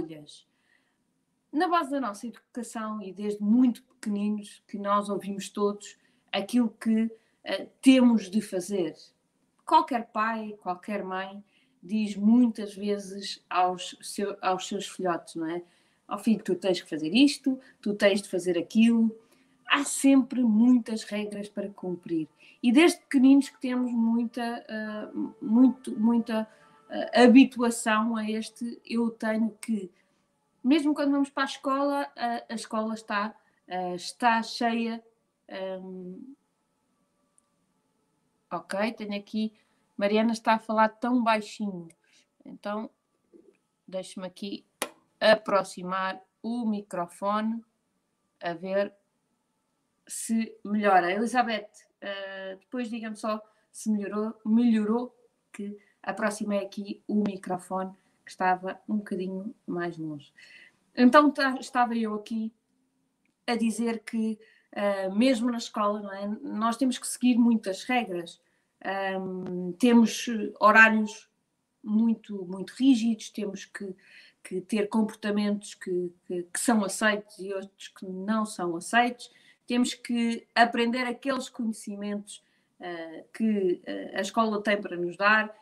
escolhas. Na base da nossa educação e desde muito pequeninos que nós ouvimos todos aquilo que uh, temos de fazer. Qualquer pai, qualquer mãe diz muitas vezes aos, seu, aos seus filhotes, não é? Ao oh, filho, tu tens que fazer isto, tu tens de fazer aquilo. Há sempre muitas regras para cumprir. E desde pequeninos que temos muita, uh, muito, muita uh, habituação a este eu tenho que. Mesmo quando vamos para a escola, uh, a escola está, está cheia. Um... ok, tenho aqui. Mariana está a falar tão baixinho. Então, deixe-me aqui aproximar o microfone a ver se melhora. Elizabeth, uh, depois diga-me só se melhorou, melhorou, que aproximei aqui o microfone que estava um bocadinho mais longe. Então tá, estava eu aqui a dizer que uh, mesmo na escola, é? nós temos que seguir muitas regras, um, temos horários muito, muito rígidos, temos que, que ter comportamentos que, que, que, são aceitos e outros que não são aceitos, temos que aprender aqueles conhecimentos uh, que uh, a escola tem para nos dar,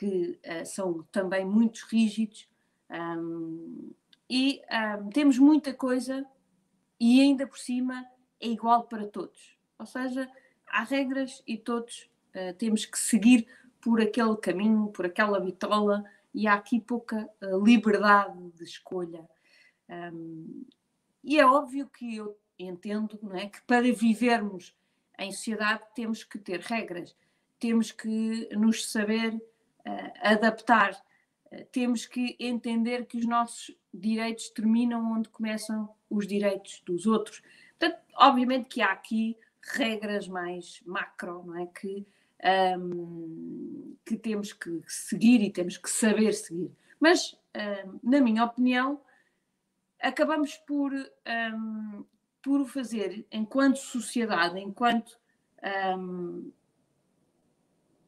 que uh, são também muito rígidos, um, e um, temos muita coisa e ainda por cima é igual para todos. Ou seja, há regras e todos temos que seguir por aquele caminho, por aquela bitola, e há aqui pouca liberdade de escolha. Um, e é óbvio que eu entendo não é, que para vivermos em sociedade temos que ter regras, temos que nos saber uh, adaptar, uh, temos que entender que os nossos direitos terminam onde começam os direitos dos outros. Portanto, obviamente que há aqui regras mais macro, não é? Que, um, que temos que seguir e temos que saber seguir. Mas, um, na minha opinião, acabamos por um, por o fazer enquanto sociedade, enquanto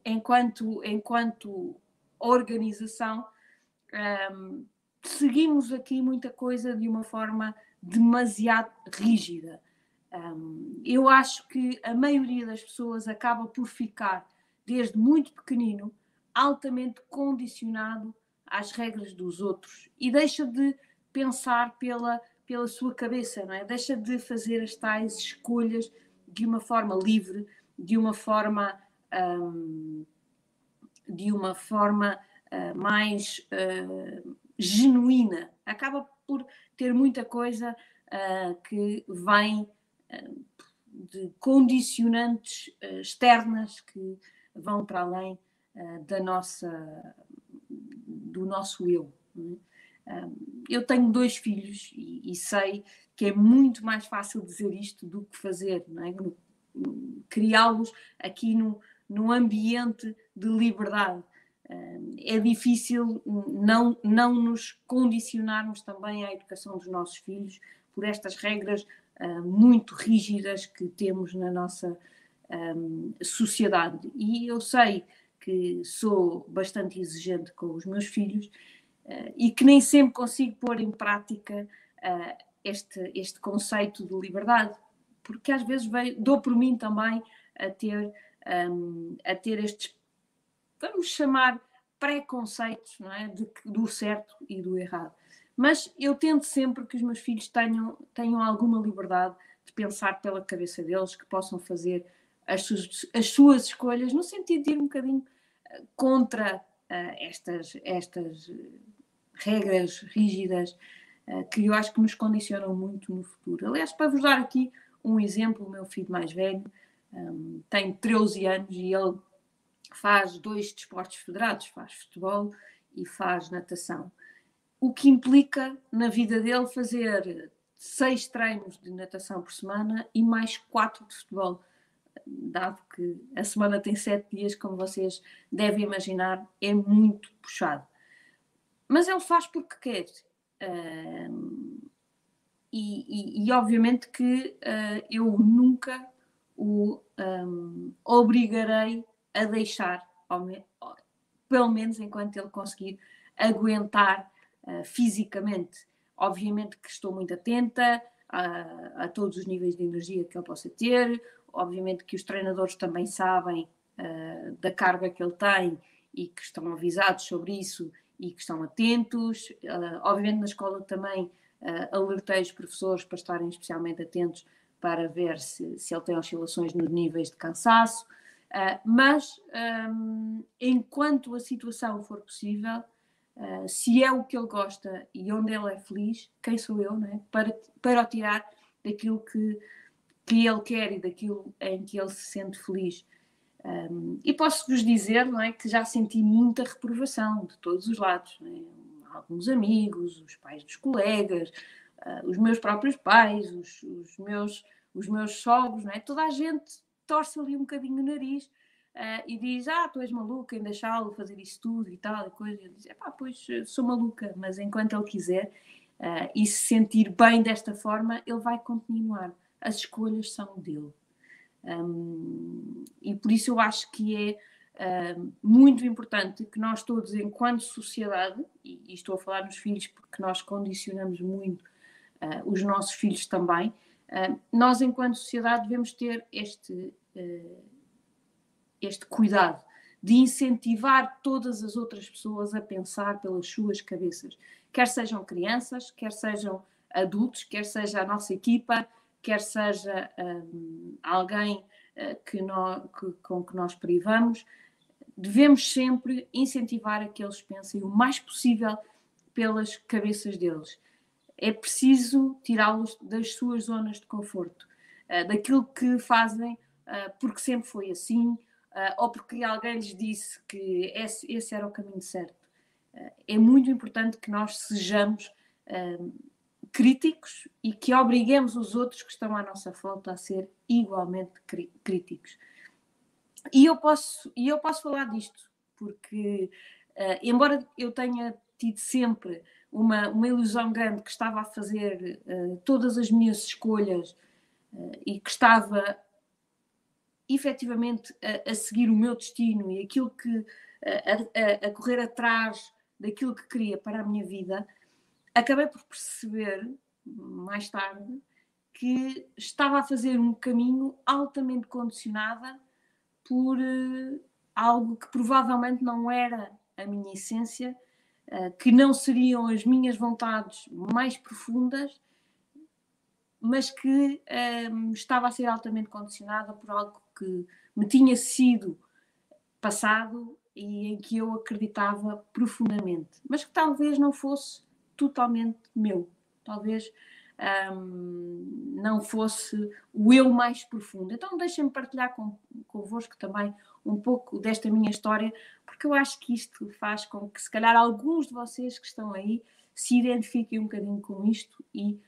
enquanto enquanto organização um, seguimos aqui muita coisa de uma forma demasiado rígida. Um, eu acho que a maioria das pessoas acaba por ficar, desde muito pequenino, altamente condicionado às regras dos outros e deixa de pensar pela pela sua cabeça, não é? Deixa de fazer as tais escolhas de uma forma livre, de uma forma um, de uma forma uh, mais uh, genuína. Acaba por ter muita coisa uh, que vem de condicionantes externas que vão para além da nossa do nosso eu. É? eu tenho dois filhos e, e, sei que é muito mais fácil dizer isto do que fazer, é? criá-los aqui no, no ambiente de liberdade. É difícil não, não nos condicionarmos também à educação dos nossos filhos por estas regras muito rígidas que temos na nossa sociedade. E eu sei que sou bastante exigente com os meus filhos e que nem sempre consigo pôr em prática este, este conceito de liberdade, porque às vezes dou por mim também a ter, um, a ter estes, vamos chamar, preconceitos não é? De, do certo e do errado. Mas eu tento sempre que os meus filhos tenham, tenham alguma liberdade de pensar pela cabeça deles, que possam fazer as suas, as suas escolhas, no sentido de ir um bocadinho eh, contra uh, estas, estas regras rígidas uh, que eu acho que nos condicionam muito no futuro. Aliás, para vos dar aqui um exemplo, o meu filho mais velho um, tem 13 anos e ele faz dois desportos federados, faz futebol e faz natação. O que implica na vida dele fazer seis treinos de natação por semana e mais quatro de futebol, dado que a semana tem sete dias, como vocês devem imaginar, é muito puxado. Mas ele faz porque quer. E, e, e, obviamente que uh, eu nunca o um, obrigarei a deixar, pelo menos enquanto ele conseguir aguentar uh, fisicamente. Obviamente que estou muito atenta a, a, todos os níveis de energia que ele possa ter, obviamente que os treinadores também sabem uh, da carga que ele tem e que estão avisados sobre isso e que estão atentos. Uh, obviamente na escola também alertei os professores para estarem especialmente atentos para ver se, se ele tem oscilações nos níveis de cansaço. Uh, mas, um, enquanto a situação for possível, uh, se é o que ele gosta e onde ele é feliz, quem sou eu, né? para, para o tirar daquilo que, que ele quer e daquilo em que ele se sente feliz. Um, e posso-vos dizer não é, que já senti muita reprovação de todos os lados. É? Alguns amigos, os pais dos colegas, uh, os meus próprios pais, os, os, meus, os meus sogros, não é? toda a gente torce ali um bocadinho o nariz uh, e diz: Ah, tu és maluca em deixá-lo fazer isso tudo e tal, e coisa. E ele diz: Pá, pois sou maluca, mas enquanto ele quiser uh, e se sentir bem desta forma, ele vai continuar. As escolhas são dele. Um, e por isso eu acho que é muito importante que nós todos, enquanto sociedade, e, e, estou a falar nos filhos porque nós condicionamos muito uh, os nossos filhos também, uh, nós, enquanto sociedade, devemos ter este, este cuidado de incentivar todas as outras pessoas a pensar pelas suas cabeças, quer sejam crianças, quer sejam adultos, quer seja a nossa equipa, quer seja alguém que nós, que, com que nós privamos devemos sempre incentivar a que eles pensem o mais possível pelas cabeças deles. É preciso tirá-los das suas zonas de conforto, uh, daquilo que fazem uh, porque sempre foi assim, uh, ou porque alguém lhes disse que esse, esse era o caminho certo. é muito importante que nós sejamos críticos e que obriguemos os outros que estão à nossa volta a ser igualmente críticos. E eu posso, e eu posso falar disto, porque, embora eu tenha tido sempre uma, uma ilusão grande que estava a fazer uh, todas as minhas escolhas uh, e que estava efetivamente a, a, seguir o meu destino e aquilo que a, a, a, correr atrás daquilo que queria para a minha vida, acabei por perceber mais tarde que estava a fazer um caminho altamente condicionada por uh, algo que provavelmente não era a minha essência, que não seriam as minhas vontades mais profundas, mas que um, ehm, estava a ser altamente condicionada por algo que me tinha sido passado e em que eu acreditava profundamente, mas que talvez não fosse totalmente meu. Talvez um, não fosse o eu mais profundo. Então deixem-me partilhar com, convosco também um pouco desta minha história, porque eu acho que isto faz com que se calhar alguns de vocês que estão aí se identifiquem um bocadinho com isto e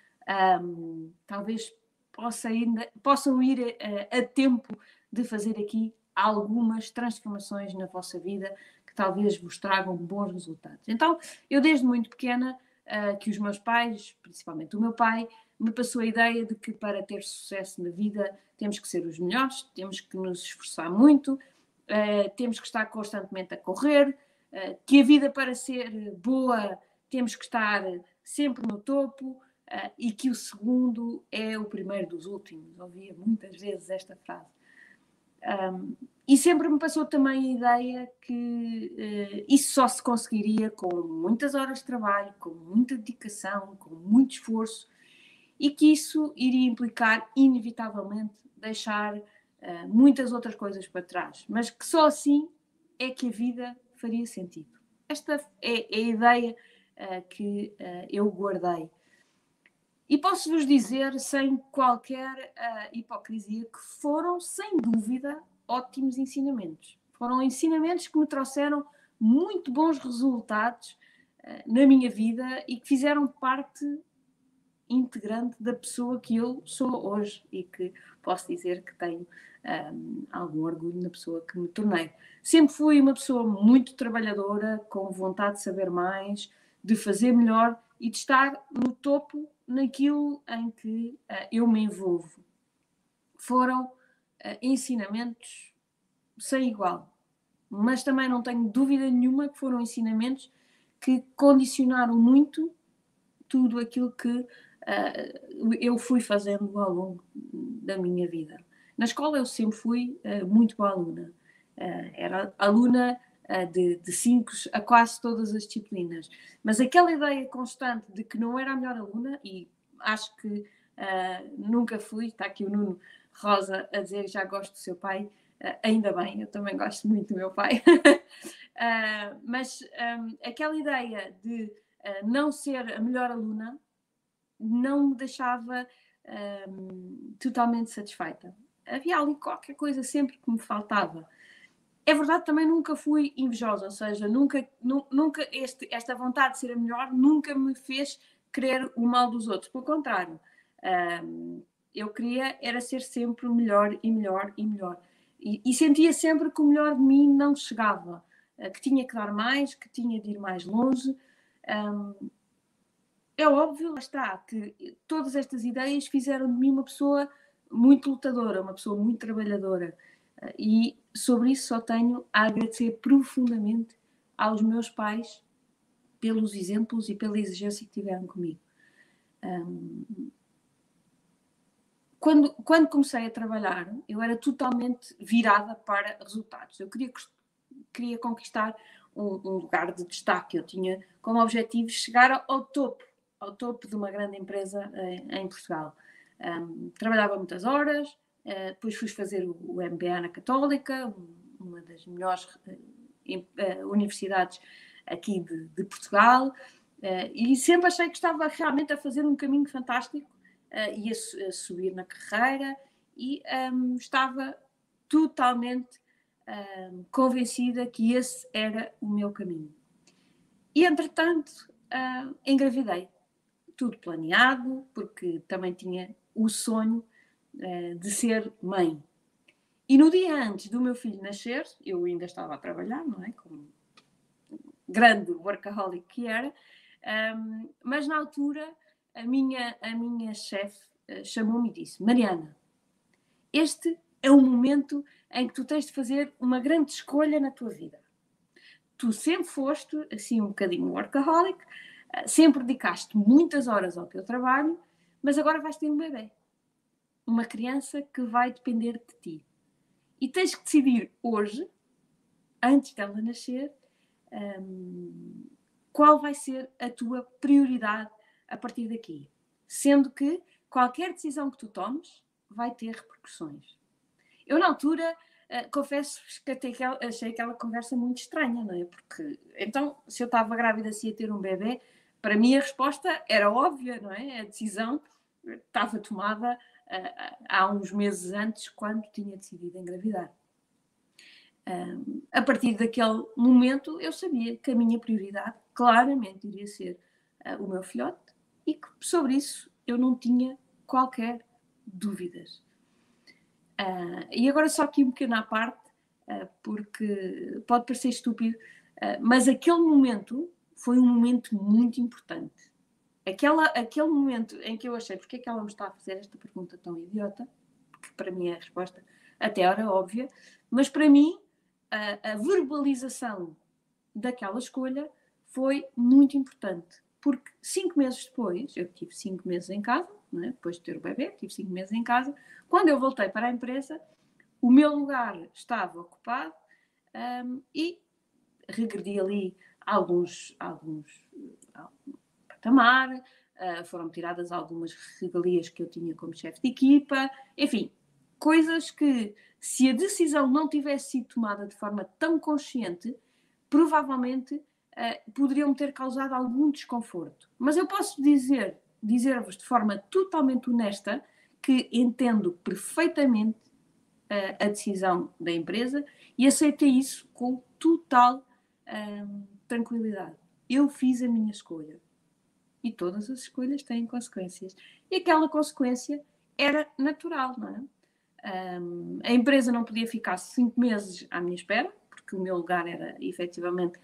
um, talvez possa ainda, possam ir a, a tempo de fazer aqui algumas transformações na vossa vida que talvez vos tragam bons resultados. Então, eu desde muito pequena uh, que os meus pais, principalmente o meu pai, me passou a ideia de que para ter sucesso na vida temos que ser os melhores, temos que nos esforçar muito, uh, temos que estar constantemente a correr, uh, que a vida para ser boa temos que estar sempre no topo uh, e que o segundo é o primeiro dos últimos. Ouvia muitas vezes esta frase. Um, e sempre me passou também a ideia que isso só se conseguiria com muitas horas de trabalho, com muita dedicação, com muito esforço, e que isso iria implicar, inevitavelmente, deixar uh, muitas outras coisas para trás, mas que só assim é que a vida faria sentido. Esta é, é a ideia uh, que eu guardei. E posso-vos dizer, sem qualquer hipocrisia, que foram, sem dúvida, ótimos ensinamentos. Foram ensinamentos que me trouxeram muito bons resultados uh, na minha vida e que fizeram parte integrante da pessoa que eu sou hoje e que posso dizer que tenho um, algum orgulho na pessoa que me tornei. Sempre fui uma pessoa muito trabalhadora, com vontade de saber mais, de fazer melhor e de estar no topo naquilo em que uh, eu me envolvo. Foram uh, ensinamentos sem igual. Mas também não tenho dúvida nenhuma que foram ensinamentos que condicionaram muito tudo aquilo que uh, eu fui fazendo ao longo da minha vida. Na escola eu sempre fui uh, muito boa aluna. Uh, era aluna de, de cinco a quase todas as disciplinas. Mas aquela ideia constante de que não era a melhor aluna, e acho que nunca fui, está aqui o Nuno Rosa a dizer já gosto do seu pai, ainda bem, eu também gosto muito do meu pai. mas um, aquela ideia de não ser a melhor aluna não me deixava um, totalmente satisfeita. Havia ali qualquer coisa sempre que me faltava. É verdade, também nunca fui invejosa, ou seja, nunca, nu, nunca este, esta vontade de ser a melhor nunca me fez querer o mal dos outros. Pelo contrário, um, eu queria era ser sempre melhor e melhor e melhor. E, e sentia sempre que o melhor de mim não chegava, uh, que tinha que dar mais, que tinha de ir mais longe. Um, é óbvio, lá está, que todas estas ideias fizeram de mim uma pessoa muito lutadora, uma pessoa muito trabalhadora. E sobre isso só tenho a agradecer profundamente aos meus pais pelos exemplos e pela exigência que tiveram comigo. Quando, quando comecei a trabalhar, eu era totalmente virada para resultados. Eu queria, queria conquistar um, um lugar de destaque. Eu tinha como objetivo chegar ao topo ao topo de uma grande empresa em, em Portugal. Um, trabalhava muitas horas, uh, depois fui fazer o, o MBA na Católica, uma das melhores uh, uh, universidades aqui de, de Portugal, e sempre achei que estava realmente a fazer um caminho fantástico e a, a, subir na carreira, e um, estava totalmente um, convencida que esse era o meu caminho. E entretanto, engravidei tudo planeado, porque também tinha o sonho uh, de ser mãe. E no dia antes do meu filho nascer, eu ainda estava a trabalhar, não é? Como grande workaholic que era, um, mas na altura a minha, a minha chefe uh, chamou-me e disse: Mariana, este é o momento em que tu tens de fazer uma grande escolha na tua vida. Tu sempre foste assim um bocadinho workaholic, sempre dedicaste muitas horas ao teu trabalho, mas agora vais ter um bebê. Uma criança que vai depender de ti. E tens que decidir hoje, antes dela nascer, um, qual vai ser a tua prioridade a partir daqui. Sendo que qualquer decisão que tu tomes vai ter repercussões. Eu, na altura, uh, confesso que até achei aquela conversa muito estranha, não é? Porque, então, se eu estava grávida, se ia ter um bebê, para mim a resposta era óbvia, não é? A decisão estava tomada uh, há uns meses antes, quando tinha decidido engravidar. A partir daquele momento, eu sabia que a minha prioridade claramente iria ser uh, o meu filhote e que sobre isso eu não tinha qualquer dúvidas. Uh, e agora só aqui um bocadinho à parte, porque pode parecer estúpido, mas aquele momento foi um momento muito importante. Aquela, aquele momento em que eu achei porque é que ela me está a fazer esta pergunta tão idiota, que para mim é a resposta até era óbvia, mas para mim a, a verbalização daquela escolha foi muito importante, porque cinco meses depois, eu tive cinco meses em casa, é? depois de ter o bebê, tive cinco meses em casa, quando eu voltei para a empresa, o meu lugar estava ocupado um, e regredi ali alguns, alguns patamar, uh, foram tiradas algumas regalias que eu tinha como chefe de equipa, enfim, coisas que, se a decisão não tivesse sido tomada de forma tão consciente, provavelmente uh, poderiam ter causado algum desconforto. Mas eu posso dizer, dizer-vos de forma totalmente honesta que entendo perfeitamente uh, a decisão da empresa e aceitei isso com total tranquilidade. Eu fiz a minha escolha. E todas as escolhas têm consequências. E aquela consequência era natural, não é? Um, a empresa não podia ficar cinco meses à minha espera, porque o meu lugar era efetivamente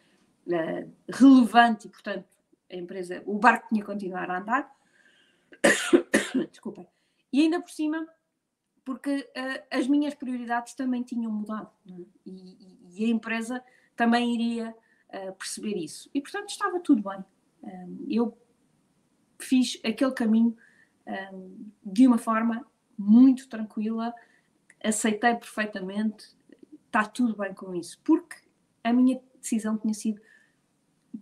uh, relevante e, portanto, a empresa, o barco tinha que continuar a andar. Desculpa. E ainda por cima, porque uh, as minhas prioridades também tinham mudado. É? E, e, a empresa também iria uh, perceber isso. E, portanto, estava tudo bem. Um, eu fiz aquele caminho um, de uma forma muito tranquila, aceitei perfeitamente, está tudo bem com isso, porque a minha decisão tinha sido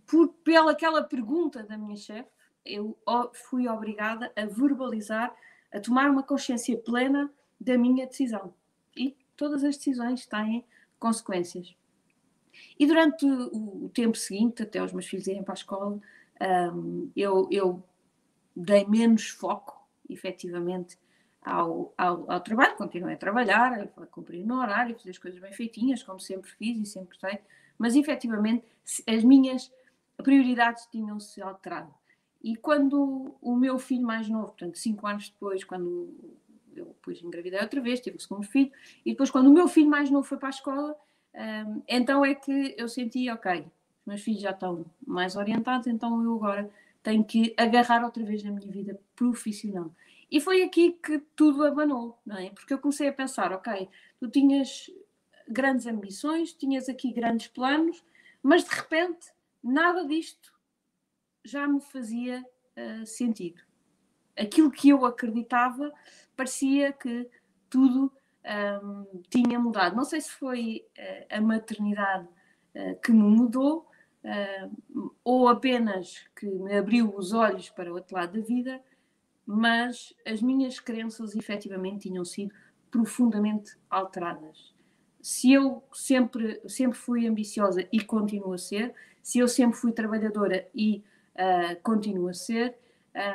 por, pela aquela pergunta da minha chefe, eu fui obrigada a verbalizar, a tomar uma consciência plena da minha decisão. E todas as decisões têm consequências. E durante o, tempo seguinte, até os meus filhos irem para a escola, um, eu, eu dei menos foco, efetivamente, ao, ao, ao, trabalho, continuei a trabalhar, a cumprir no horário, fazer as coisas bem feitinhas, como sempre fiz e sempre sei, mas efetivamente as minhas prioridades tinham-se alterado. E quando o meu filho mais novo, portanto, cinco anos depois, quando eu depois engravidei outra vez, tive o segundo filho, e depois quando o meu filho mais novo foi para a escola, um, então é que eu senti, ok, os meus filhos já estão mais orientados, então eu agora tenho que agarrar outra vez na minha vida profissional. E foi aqui que tudo abanou, não é? Porque eu comecei a pensar, ok, tu tinhas grandes ambições, tinhas aqui grandes planos, mas de repente nada disto já me fazia uh, sentido. Aquilo que eu acreditava parecia que tudo um, tinha mudado. Não sei se foi uh, a maternidade uh, que me mudou uh, ou apenas que me abriu os olhos para o outro lado da vida, mas as minhas crenças efetivamente tinham sido profundamente alteradas. Se eu sempre, sempre fui ambiciosa e continuo a ser, se eu sempre fui trabalhadora e uh, continuo a ser,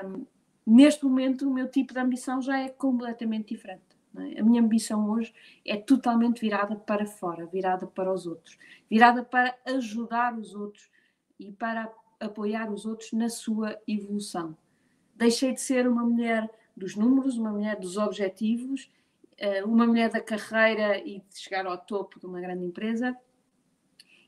um, neste momento o meu tipo de ambição já é completamente diferente. É? A minha ambição hoje é totalmente virada para fora, virada para os outros, virada para ajudar os outros e para apoiar os outros na sua evolução. Deixei de ser uma mulher dos números, uma mulher dos objetivos, eh, uma mulher da carreira e de chegar ao topo de uma grande empresa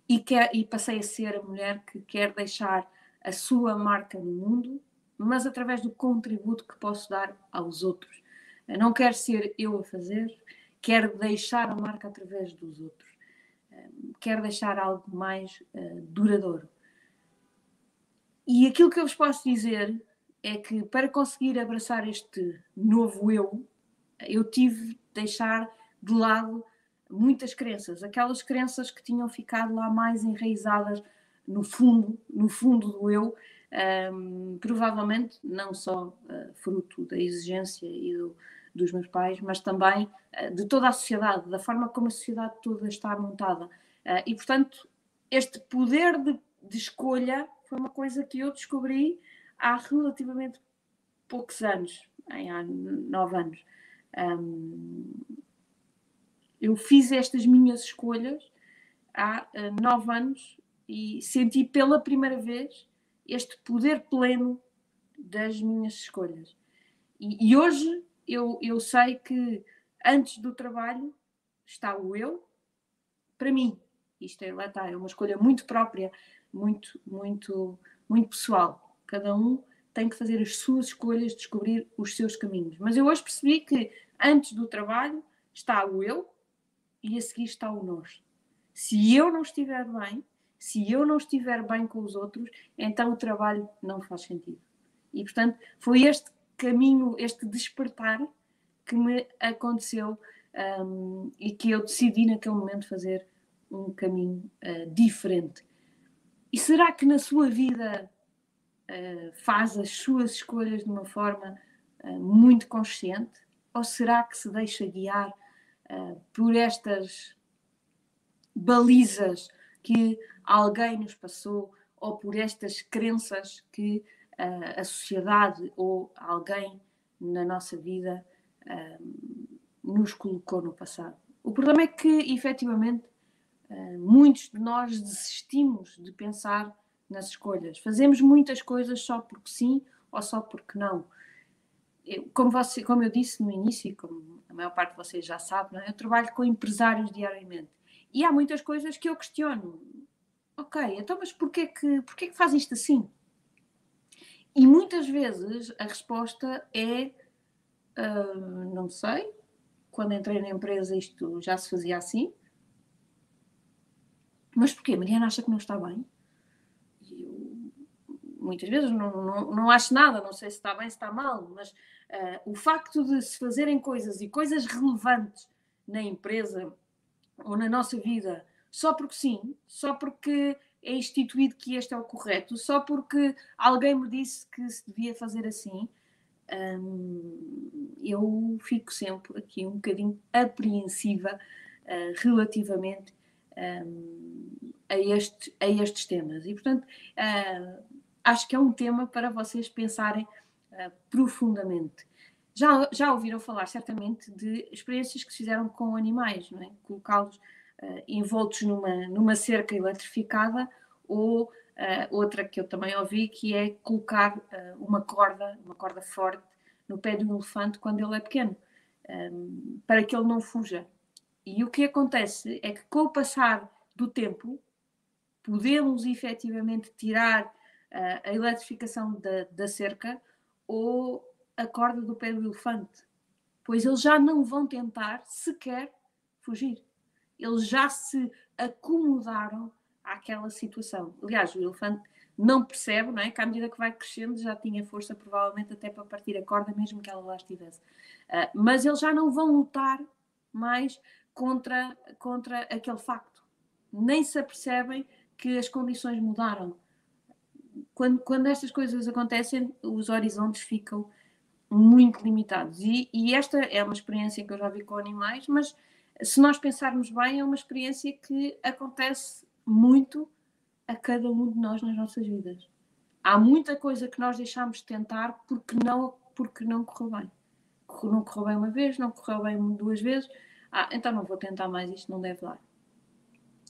e, quer, e passei a ser a mulher que quer deixar a sua marca no mundo, mas através do contributo que posso dar aos outros não quero ser eu a fazer, quero deixar a marca através dos outros. Quero deixar algo mais uh, duradouro. E aquilo que eu vos posso dizer é que para conseguir abraçar este novo eu, eu tive de deixar de lado muitas crenças, aquelas crenças que tinham ficado lá mais enraizadas no fundo, no fundo do eu, um, provavelmente não só uh, fruto da exigência e do, dos meus pais, mas também uh, de toda a sociedade, da forma como a sociedade toda está montada. Uh, e, portanto, este poder de, de, escolha foi uma coisa que eu descobri há relativamente poucos anos, em, há nove anos. Um, eu fiz estas minhas escolhas há nove anos e senti pela primeira vez este poder pleno das minhas escolhas. E, e, hoje eu, eu sei que antes do trabalho está o eu, para mim. Isto é, lá está, é uma escolha muito própria, muito, muito, muito pessoal. Cada um tem que fazer as suas escolhas, descobrir os seus caminhos. Mas eu hoje percebi que antes do trabalho está o eu e a seguir está o nós. Se eu não estiver bem, se eu não estiver bem com os outros, então o trabalho não faz sentido. E, portanto, foi este caminho, este despertar que me aconteceu um, e que eu decidi naquele momento fazer um caminho uh, diferente. E será que na sua vida uh, faz as suas escolhas de uma forma uh, muito consciente? Ou será que se deixa guiar por estas balizas que alguém nos passou ou por estas crenças que uh, a sociedade ou alguém na nossa vida uh, nos colocou no passado. O problema é que, efetivamente, uh, muitos de nós desistimos de pensar nas escolhas. Fazemos muitas coisas só porque sim ou só porque não. Eu, como, você, como eu disse no início, como a maior parte de vocês já sabe, é? eu trabalho com empresários diariamente. E há muitas coisas que eu questiono ok, então mas porquê que, porquê que faz isto assim? E muitas vezes a resposta é uh, não sei, quando entrei na empresa isto já se fazia assim. Mas porquê? Mariana acha que não está bem? muitas vezes não, não, não acho nada, não sei se está bem, se está mal, mas uh, o facto de se fazerem coisas e coisas relevantes na empresa ou na nossa vida, só porque sim, só porque é instituído que este é o correto, só porque alguém me disse que se devia fazer assim, um, eu fico sempre aqui um bocadinho apreensiva uh, relativamente um, a, este, a estes temas. E, portanto, uh, acho que é um tema para vocês pensarem uh, profundamente. Já, já ouviram falar, certamente, de experiências que se fizeram com animais, não é? Colocá-los envoltos numa, numa cerca eletrificada ou Uh, outra que eu também ouvi, que é colocar uh, uma corda, uma corda forte, no pé de um elefante quando ele é pequeno, um, ehm, para que ele não fuja. E o que acontece é que, com o passar do tempo, podemos efetivamente tirar uh, a eletrificação da, da cerca ou a corda do pé do elefante, pois eles já não vão tentar sequer fugir. Eles já se acomodaram àquela situação. Aliás, o elefante não percebe, não é? Que à medida que vai crescendo já tinha força, provavelmente, até para partir a corda, mesmo que ela lá estivesse. Uh, mas eles já não vão lutar mais contra, contra aquele facto. Nem se apercebem que as condições mudaram. Quando, quando estas coisas acontecem, os horizontes ficam muito limitados. E, e esta é uma experiência que eu já vi com animais, mas se nós pensarmos bem, é uma experiência que acontece muito a cada um de nós nas nossas vidas. Há muita coisa que nós deixamos de tentar porque não, porque não correu bem. Não correu bem uma vez, não correu bem duas vezes. Ah, então não vou tentar mais, isto não deve dar.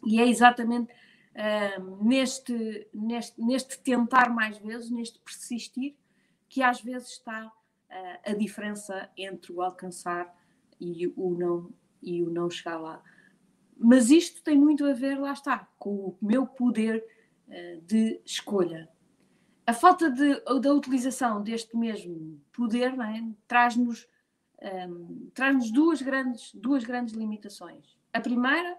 E é exatamente uh, neste, neste, neste tentar mais vezes, neste persistir, que às vezes está a diferença entre o alcançar e o não, e o não chegar lá. Mas isto tem muito a ver, lá está, com o meu poder uh, de escolha. A falta de, da utilização deste mesmo poder é? traz-nos um, ehm, traz duas, grandes, duas grandes limitações. A primeira,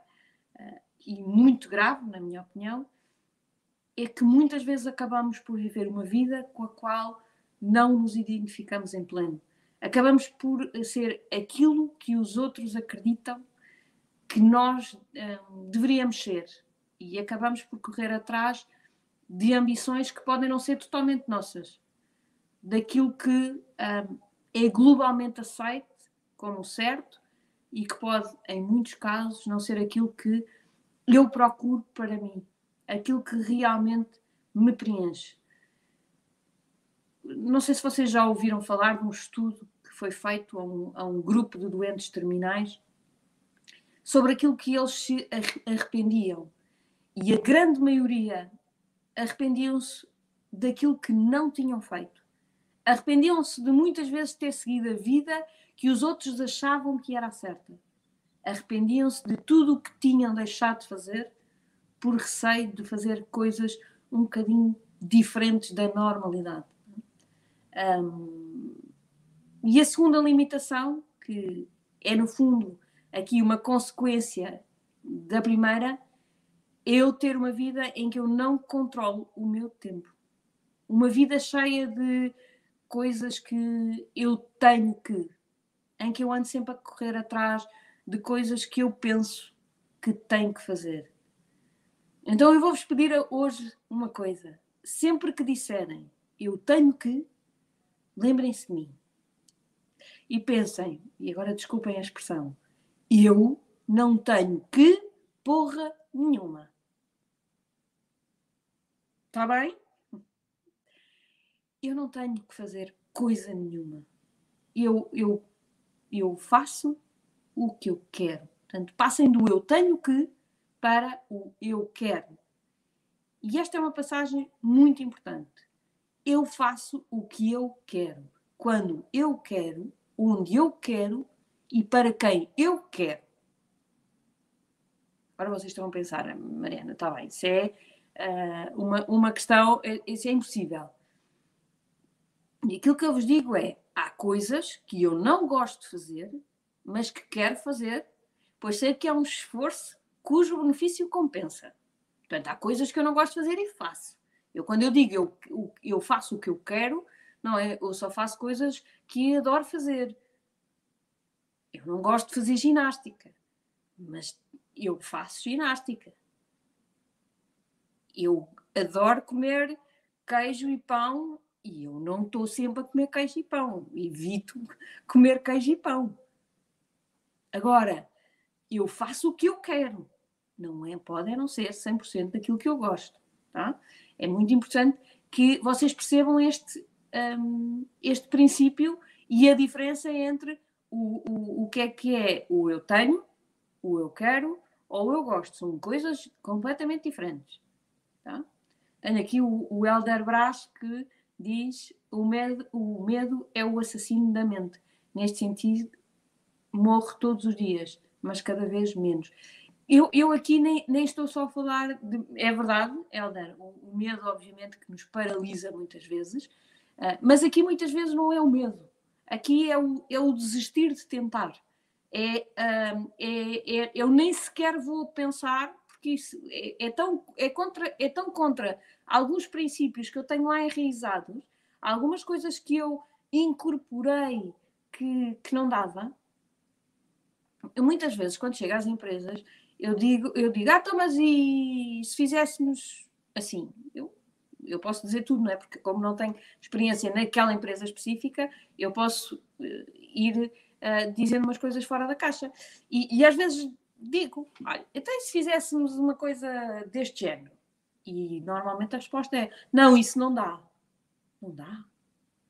uh, e muito grave, na minha opinião, é que muitas vezes acabamos por viver uma vida com a qual não nos identificamos em pleno. Acabamos por ser aquilo que os outros acreditam que nós um, deveríamos ser e acabamos por correr atrás de ambições que podem não ser totalmente nossas, daquilo que um, é globalmente aceito como certo e que pode, em muitos casos, não ser aquilo que eu procuro para mim, aquilo que realmente me preenche. Não sei se vocês já ouviram falar de um estudo que foi feito a um, a um grupo de doentes terminais sobre aquilo que eles se arrependiam. E a grande maioria arrependiam-se daquilo que não tinham feito. Arrependiam-se de muitas vezes ter seguido a vida que os outros achavam que era certa. Arrependiam-se de tudo o que tinham deixado de fazer por receio de fazer coisas um bocadinho diferentes da normalidade. Um, e a segunda limitação, que é no fundo aqui uma consequência da primeira, eu ter uma vida em que eu não controlo o meu tempo. Uma vida cheia de coisas que eu tenho que, em que eu ando sempre a correr atrás de coisas que eu penso que tenho que fazer. Então eu vou-vos pedir hoje uma coisa. Sempre que disserem eu tenho que, lembrem-se de mim. E pensem, e agora desculpem a expressão, eu não tenho que porra nenhuma. Está bem? Eu não tenho que fazer coisa nenhuma. Eu, eu, eu faço o que eu quero. Portanto, passem do eu tenho que para o eu quero. E esta é uma passagem muito importante. Eu faço o que eu quero, quando eu quero, onde eu quero e para quem eu quero. Agora vocês estão a pensar, Mariana, está bem, isso é uh, uma, uma questão, é, isso é impossível. E aquilo que eu vos digo é: há coisas que eu não gosto de fazer, mas que quero fazer, pois sei que é um esforço cujo benefício compensa. Portanto, há coisas que eu não gosto de fazer e faço. Eu, quando eu digo eu, eu faço o que eu quero, não é? Eu só faço coisas que adoro fazer. Eu não gosto de fazer ginástica, mas eu faço ginástica. Eu adoro comer queijo e pão e eu não estou sempre a comer queijo e pão. Evito comer queijo e pão. Agora, eu faço o que eu quero. Não é, pode não ser 100% daquilo que eu gosto. Tá? É muito importante que vocês percebam este, um, este princípio e a diferença entre o, o, o que é que é o eu tenho, o eu quero ou eu gosto. São coisas completamente diferentes. Tá? Tenho aqui o, o Elder Brás que diz o medo, o medo é o assassino da mente. Neste sentido, morro todos os dias, mas cada vez menos. Eu, eu aqui nem, nem estou só a falar de. É verdade, Helder, o, o medo, obviamente, que nos paralisa muitas vezes, uh, mas aqui muitas vezes não é o medo. Aqui é o, é o desistir de tentar. É, uh, é, é, eu nem sequer vou pensar, porque isso é, é, tão, é, contra, é tão contra alguns princípios que eu tenho lá enraizados, algumas coisas que eu incorporei que, que não dava. Eu, muitas vezes, quando chego às empresas, eu digo, eu digo, ah, então, mas e se fizéssemos assim? Eu, eu posso dizer tudo, não é? Porque como não tenho experiência naquela empresa específica, eu posso uh, ir uh, dizendo umas coisas fora da caixa. E, e às vezes digo, olha, então se fizéssemos uma coisa deste género? E normalmente a resposta é, não, isso não dá. Não dá?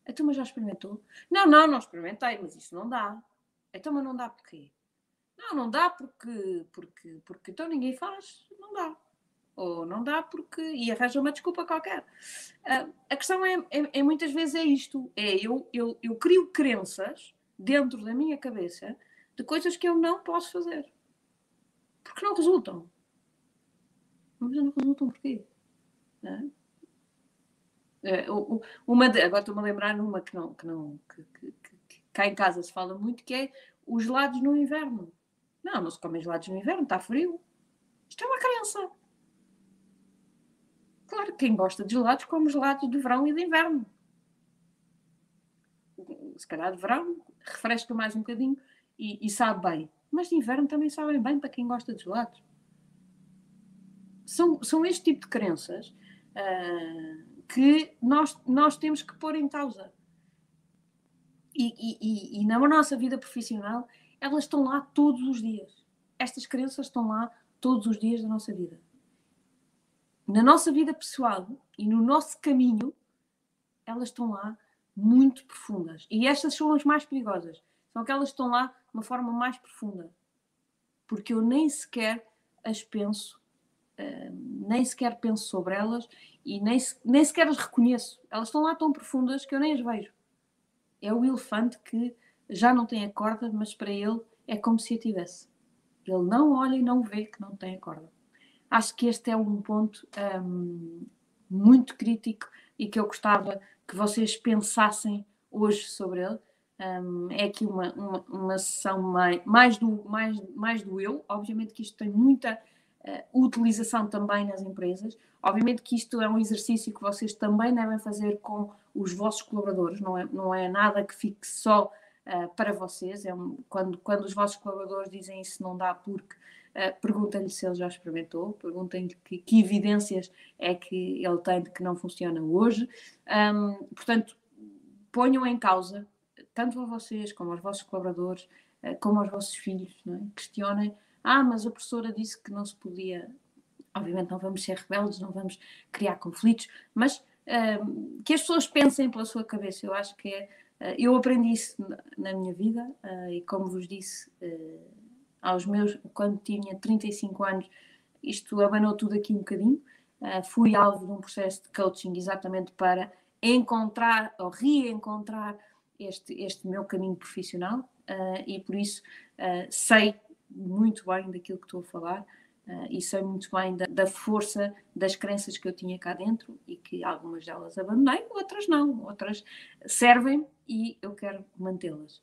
Então, mas já experimentou? Não, não, não experimentei, mas isso não dá. Então, mas não dá porquê? Não, não dá porque, porque, porque então ninguém faz, não dá. Ou não dá porque. e arranja uma desculpa qualquer. Uh, a questão é, é, é, muitas vezes é isto: é eu, eu, eu crio crenças dentro da minha cabeça de coisas que eu não posso fazer. Porque não resultam. Mas não resultam porquê? Não é? Uh, uma de, agora estou-me a lembrar numa que não, que não que, que, que, cá em casa se fala muito, que é os gelados no inverno. Não, não se come gelados no inverno, está frio. Isto é uma crença. Claro, quem gosta de gelados come gelados de verão e de inverno. Se calhar de verão refresca mais um bocadinho e, e sabe bem. Mas de inverno também sabem bem para quem gosta de gelados. São, são este tipo de crenças uh, que nós, nós temos que pôr em causa. E, e, e, e na nossa vida profissional elas estão lá todos os dias. Estas crenças estão lá todos os dias da nossa vida. Na nossa vida pessoal e no nosso caminho, elas estão lá muito profundas. E estas são as mais perigosas. São aquelas que estão lá de uma forma mais profunda. Porque eu nem sequer as penso, uh, nem sequer penso sobre elas e nem, nem sequer as reconheço. Elas estão lá tão profundas que eu nem as vejo. É o elefante que já não tem a corda, mas para ele é como se a tivesse. Ele não olha e não vê que não tem a corda. Acho que este é um ponto um, muito crítico e que eu gostava que vocês pensassem hoje sobre ele. Um, é aqui uma, uma, uma sessão mais, mais, do, mais, mais do eu. Obviamente que isto tem muita uh, utilização também nas empresas. Obviamente que isto é um exercício que vocês também devem fazer com os vossos colaboradores. Não é, não é nada que fique só uh, para vocês. É um, quando, quando os vossos colaboradores dizem isso não dá porque, uh, perguntem-lhe se ele já experimentou, perguntem-lhe que, que, evidências é que ele tem de que não funciona hoje. Um, portanto, ponham em causa, tanto a vocês como aos vossos colaboradores, uh, como aos vossos filhos, é? questionem. Ah, mas a professora disse que não se podia. Obviamente não vamos ser rebeldes, não vamos criar conflitos, mas que as pessoas pensem pela sua cabeça. Eu acho que é eh, eu aprendi isso na minha vida eh, e, como vos disse, eh, aos meus, quando tinha 35 anos, isto abanou tudo aqui um bocadinho. Fui alvo de um processo de coaching exatamente para encontrar ou reencontrar este, este meu caminho profissional e por isso sei muito bem daquilo que estou a falar Uh, e sei muito bem da, da, força das crenças que eu tinha cá dentro e que algumas delas abandonei, outras não, outras servem e eu quero mantê-las.